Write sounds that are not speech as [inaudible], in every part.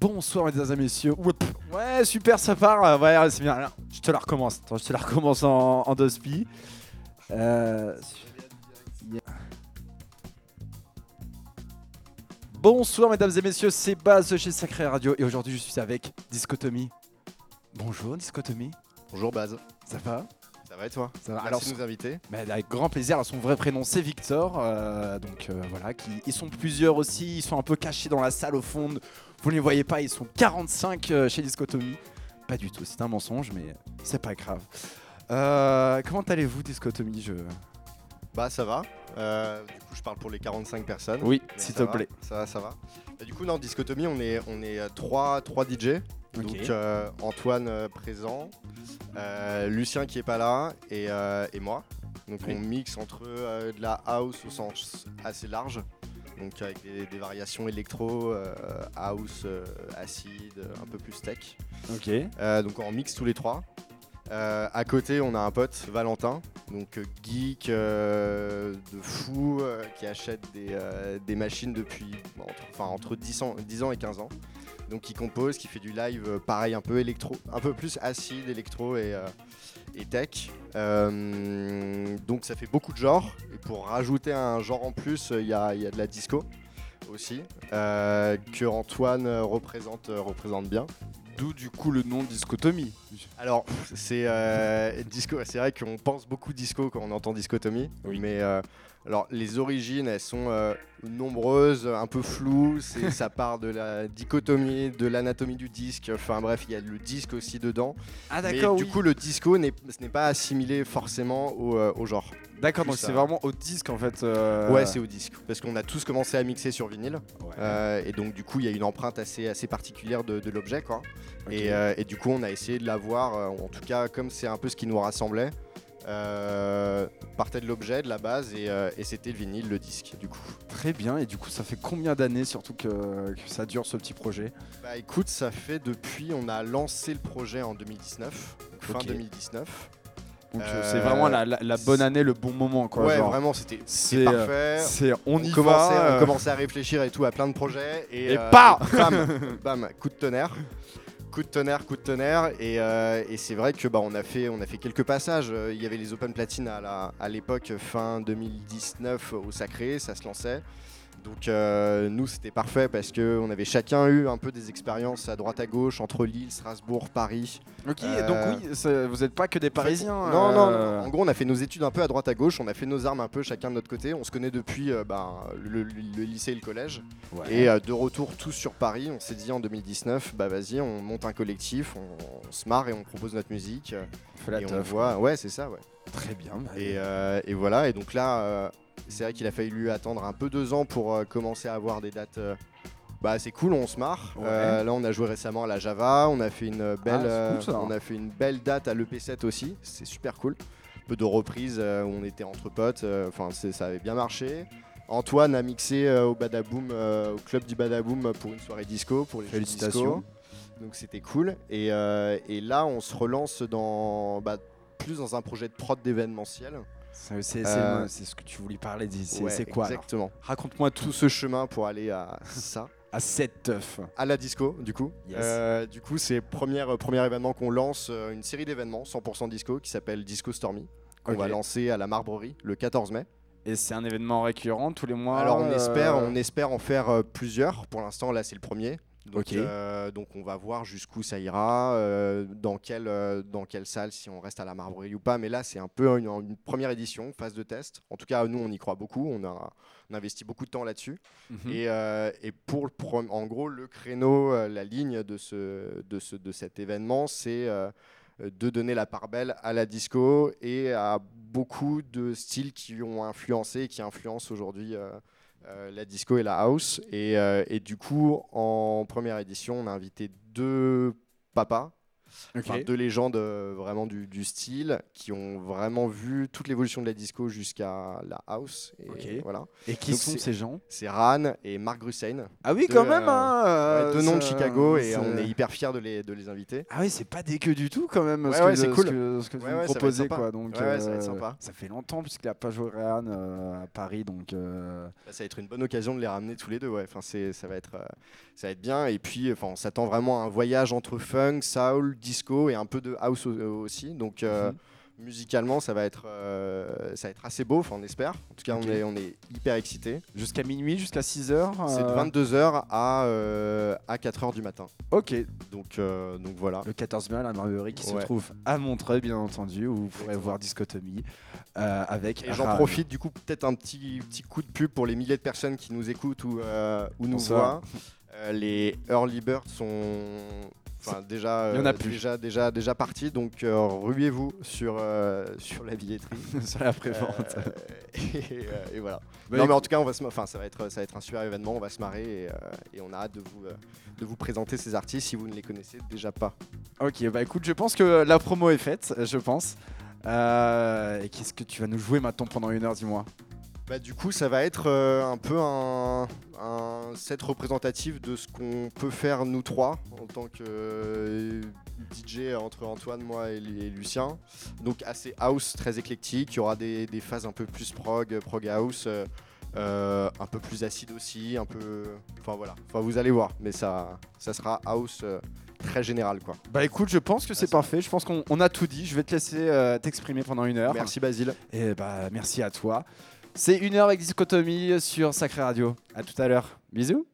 Bonsoir mesdames et messieurs. Ouais, super, ça part. Ouais, c'est bien. Alors, je te la recommence. Attends, je te la recommence en, en deux spi. Euh. Bonsoir mesdames et messieurs, c'est Baz de chez Sacré Radio et aujourd'hui je suis avec Discotomie. Bonjour Discotomie, Bonjour Baz, ça va? Va et toi Ça va. Merci Alors, de nous inviter. Mais avec grand plaisir. Alors, son vrai prénom, c'est Victor. euh, donc euh, voilà, qui, ils sont plusieurs aussi. Ils sont un peu cachés dans la salle au fond. Vous ne les voyez pas. Ils sont 45 euh, chez Discotomie. Pas du tout. C'est un mensonge, mais c'est pas grave. Comment allez-vous, Discotomie je... Bah ça va. Du coup je parle pour les 45 personnes. Oui, s'il te plaît. Ça va, ça va. Et du coup dans Discotomie on est on est 3 trois DJ. Donc euh, Antoine euh, présent, euh, Lucien qui est pas là et, et moi. Donc Oui. on mixe entre de la house au sens assez large. Donc avec des, des variations électro, house, acide, un peu plus tech. Ok. Donc on mixe tous les trois. À côté, on a un pote, Valentin, donc geek de fou, qui achète des, des machines depuis entre, enfin, entre 10 ans, 10 ans et 15 ans. Donc qui compose, qui fait du live, euh, pareil, un peu électro, un peu plus acide, électro et, euh, et tech. Euh, donc ça fait beaucoup de genres. Et pour rajouter un genre en plus, il y a, il y a de la disco aussi, que Antoine représente, représente bien. D'où du coup le nom Discotomie. Alors, c'est euh, disco. C'est vrai qu'on pense beaucoup disco quand on entend discotomie, Oui. mais euh, alors les origines, elles sont euh, nombreuses, un peu floues. [laughs] Ça part de la dichotomie, de l'anatomie du disque. Enfin bref, il y a le disque aussi dedans. Ah d'accord, du oui. coup, le disco n'est ce n'est pas assimilé forcément au, euh, au genre. D'accord, donc c'est vraiment au disque en fait. euh, Ouais, c'est au disque, parce qu'on a tous commencé à mixer sur vinyle, Ouais. et donc du coup, il y a une empreinte assez assez particulière de, de l'objet, quoi. Et, et du coup, on a essayé de l'avoir, en tout cas, comme c'est un peu ce qui nous rassemblait, euh, partait de l'objet, de la base, et, euh, et c'était le vinyle, le disque, du coup. Très bien. Et du coup, ça fait combien d'années surtout que, que ça dure ce petit projet? Bah écoute, ça fait depuis, on a lancé le projet en 2019, donc fin Ok. 2019. Donc euh, c'est vraiment la, la- la bonne année, le bon moment quoi. ouais, genre. vraiment, c'était C'est parfait. c'est on y commençait, va. on commençait à réfléchir et tout à plein de projets. Et, Et euh, bam, bam, coup de tonnerre. Coup de tonnerre, coup de tonnerre. Et, euh, et c'est vrai que bah, on, a fait, on a fait quelques passages. Euh, Il y avait les Open Platine à la- à l'époque, fin 2019 au Sacré, ça se lançait. Donc euh, nous c'était parfait parce qu'on avait chacun eu un peu des expériences à droite à gauche entre Lille, Strasbourg, Paris. Ok, Euh, donc oui, vous n'êtes pas que des Parisiens. Non, non, euh, non. En gros, on a fait nos études un peu à droite à gauche, on a fait nos armes un peu chacun de notre côté. On se connaît depuis euh, ben, le, le- le lycée et le collège. ouais. Et euh, de retour tous sur Paris, on s'est dit en 2019, bah vas-y, on monte un collectif, on, on se marre et on propose notre musique. euh, on fait la et on voit, ouais, c'est ça, ouais. Très bien. bah, Et, euh, et voilà, et donc là, euh, c'est vrai qu'il a fallu attendre un peu deux ans pour euh, commencer à avoir des dates. euh, bah c'est cool, on se marre. Ouais. Euh, là, on a joué récemment à la Java, on a fait une belle, Ah, c'est cool, ça. euh, on a fait une belle date à l'EP7 aussi. C'est super cool. Un peu de reprises euh, où on était entre potes. euh, Enfin, c'est- ça avait bien marché. Antoine a mixé euh, au Badaboom, euh, au club du Badaboom pour une soirée disco pour les jeux Félicitations. disco. Donc c'était cool. Et, euh, et là, on se relance dans bah, plus dans un projet de prod d'événementiel. C'est Euh, c'est- ce que tu voulais parler. C'est Ouais, quoi Exactement. Raconte-moi tout ce chemin pour aller à ça. [laughs] à cette teuf. à la disco du coup. Yes. Euh, du coup c'est premier, euh, premier événement qu'on lance, euh, une série d'événements 100% disco qui s'appelle Disco Stormy, qu'on va lancer à la Marbrerie le 14 mai. Et c'est un événement récurrent tous les mois. Alors on espère, on espère en faire plusieurs. Pour l'instant là c'est le premier. Donc, euh, donc on va voir jusqu'où ça ira, euh, dans, quelle, euh, dans quelle salle, si on reste à la Marbrerie ou pas. Mais là c'est un peu une, une première édition, phase de test. En tout cas nous on y croit beaucoup, on a, on a investi beaucoup de temps là-dessus. Mhm. Et, et pour le en gros, le créneau, la ligne de, ce, de, ce, de cet événement, c'est de donner la part belle à la disco et à beaucoup de styles qui ont influencé et qui influencent aujourd'hui euh, la disco et la house. Euh, et du coup, en première édition, on a invité deux papas. Enfin, deux légendes euh, vraiment du, du, style qui ont vraiment vu toute l'évolution de la disco jusqu'à la house. Et, voilà. et qui sont ces gens C'est Ran et Mark Grussein. Ah oui, quand même hein, euh, Deux noms de Chicago et on est hyper fiers de les, de les inviter. Ah oui, c'est pas dégueu du tout quand même. Ouais, c'est cool. Ce que, vous proposez. Quoi, donc, ça va être sympa. Ça fait longtemps puisqu'il n'a pas joué Ran à Paris. Donc, bah, ça va être une bonne occasion de les ramener tous les deux. Ouais. Enfin, ça, va être, ça va être bien. Et puis, enfin, on s'attend vraiment à un voyage entre funk, soul, disco et un peu de house aussi. Donc euh, mhm. musicalement, ça va être euh, ça va être assez beau. Enfin, on espère. En tout cas, on est on est hyper excité. Jusqu'à minuit, jusqu'à 6 h C'est de 22 euh, h à à 4 h du matin. Ok. Donc donc voilà. Le 14 mai à la Marguerite qui se trouve à Montreuil, bien entendu, où vous pourrez voir Discotomie avec. Et j'en profite du coup peut-être un petit petit coup de pub pour les milliers de personnes qui nous écoutent ou ou nous voient. les early birds sont Enfin, déjà, euh, déjà, déjà, déjà parti. Donc, euh, ruez-vous sur, euh, sur la billetterie. [laughs] sur la prévente. et, voilà. Bah, non, mais en tout cas, on va se, enfin, ça, va être, ça va être un super événement. On va se marrer et, on a hâte de vous, de vous présenter ces artistes si vous ne les connaissez déjà pas. Ok, bah écoute, je pense que la promo est faite, je pense. et qu'est-ce que tu vas nous jouer maintenant pendant une heure, dis-moi? Bah, du coup, ça va être euh, un peu un, set représentatif de ce qu'on peut faire nous trois en tant que euh, DJ entre Antoine, moi et, Lucien. Donc assez house, très éclectique. Il y aura des, phases un peu plus prog, prog house. Euh, un peu plus acide aussi, un peu. Enfin voilà, enfin, vous allez voir, mais ça, ça sera house très général quoi. Bah écoute, je pense que c'est parfait. Je pense qu'on a tout dit. Je vais te laisser t'exprimer pendant une heure. Merci Basile. Et bah merci à toi. C'est une heure avec Dichotomie sur Sacré Radio. À tout à l'heure. Bisous.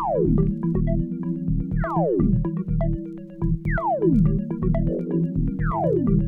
Thank you.